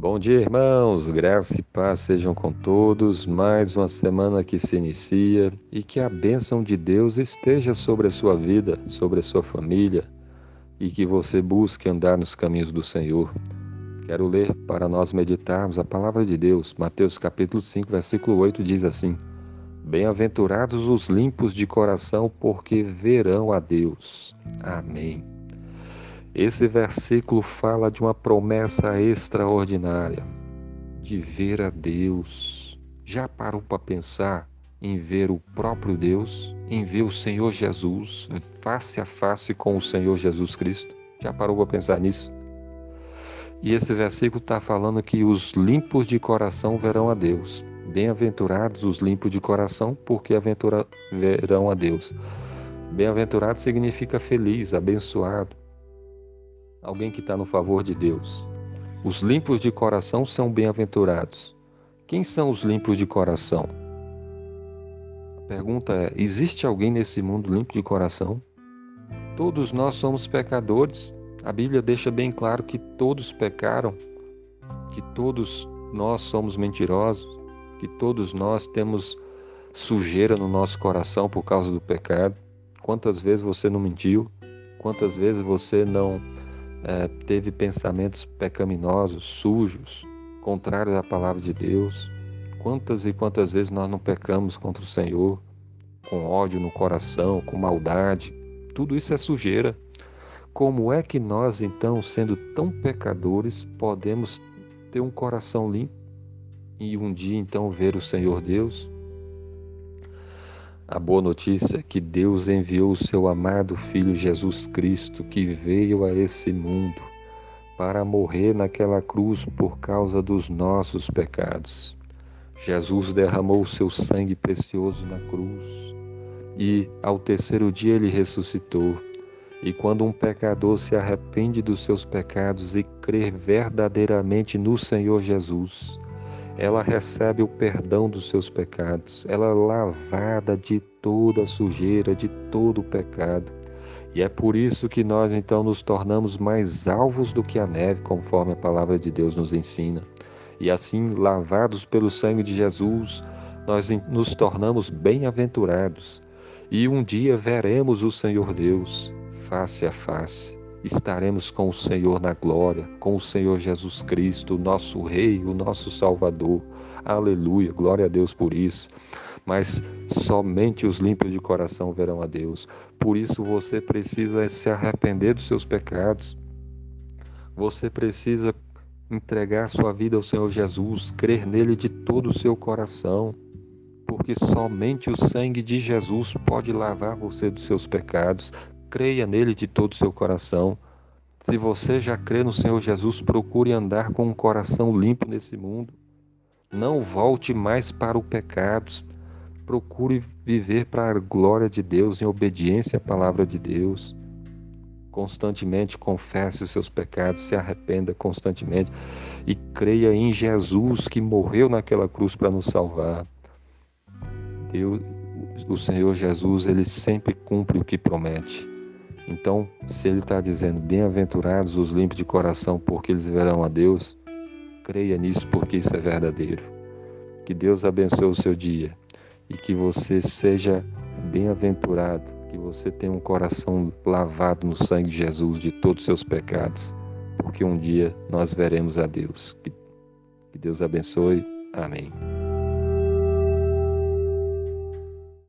Bom dia, irmãos. Graça e paz sejam com todos. Mais uma semana que se inicia e que a bênção de Deus esteja sobre a sua vida, sobre a sua família e que você busque andar nos caminhos do Senhor. Quero ler para nós meditarmos a palavra de Deus. Mateus capítulo 5, versículo 8 diz assim: Bem-aventurados os limpos de coração, porque verão a Deus. Amém. Esse versículo fala de uma promessa extraordinária, de ver a Deus. Já parou para pensar em ver o próprio Deus, em ver o Senhor Jesus face a face com o Senhor Jesus Cristo? Já parou para pensar nisso? E esse versículo está falando que os limpos de coração verão a Deus. Bem-aventurados os limpos de coração, porque aventura verão a Deus. Bem-aventurado significa feliz, abençoado alguém que está no favor de Deus. Os limpos de coração são bem-aventurados. Quem são os limpos de coração? A pergunta é: existe alguém nesse mundo limpo de coração? Todos nós somos pecadores. A Bíblia deixa bem claro que todos pecaram, que todos nós somos mentirosos, que todos nós temos sujeira no nosso coração por causa do pecado. Quantas vezes você não mentiu? Quantas vezes você não é, teve pensamentos pecaminosos, sujos, contrários à palavra de Deus. Quantas e quantas vezes nós não pecamos contra o Senhor, com ódio no coração, com maldade? Tudo isso é sujeira. Como é que nós, então, sendo tão pecadores, podemos ter um coração limpo e um dia, então, ver o Senhor Deus? A boa notícia é que Deus enviou o seu amado Filho Jesus Cristo, que veio a esse mundo para morrer naquela cruz por causa dos nossos pecados. Jesus derramou o seu sangue precioso na cruz e, ao terceiro dia, ele ressuscitou. E quando um pecador se arrepende dos seus pecados e crer verdadeiramente no Senhor Jesus, ela recebe o perdão dos seus pecados, ela é lavada de toda sujeira, de todo pecado. E é por isso que nós então nos tornamos mais alvos do que a neve, conforme a palavra de Deus nos ensina. E assim, lavados pelo sangue de Jesus, nós nos tornamos bem-aventurados. E um dia veremos o Senhor Deus face a face estaremos com o Senhor na glória, com o Senhor Jesus Cristo, o nosso Rei, o nosso Salvador. Aleluia, glória a Deus por isso. Mas somente os limpos de coração verão a Deus. Por isso você precisa se arrepender dos seus pecados. Você precisa entregar sua vida ao Senhor Jesus, crer nele de todo o seu coração, porque somente o sangue de Jesus pode lavar você dos seus pecados, creia nele de todo o seu coração. Se você já crê no Senhor Jesus, procure andar com um coração limpo nesse mundo. Não volte mais para o pecado. Procure viver para a glória de Deus, em obediência à palavra de Deus. Constantemente confesse os seus pecados, se arrependa constantemente e creia em Jesus que morreu naquela cruz para nos salvar. Deus, o Senhor Jesus, ele sempre cumpre o que promete. Então, se ele está dizendo, bem-aventurados os limpos de coração, porque eles verão a Deus, creia nisso, porque isso é verdadeiro. Que Deus abençoe o seu dia e que você seja bem-aventurado, que você tenha um coração lavado no sangue de Jesus de todos os seus pecados, porque um dia nós veremos a Deus. Que Deus abençoe. Amém.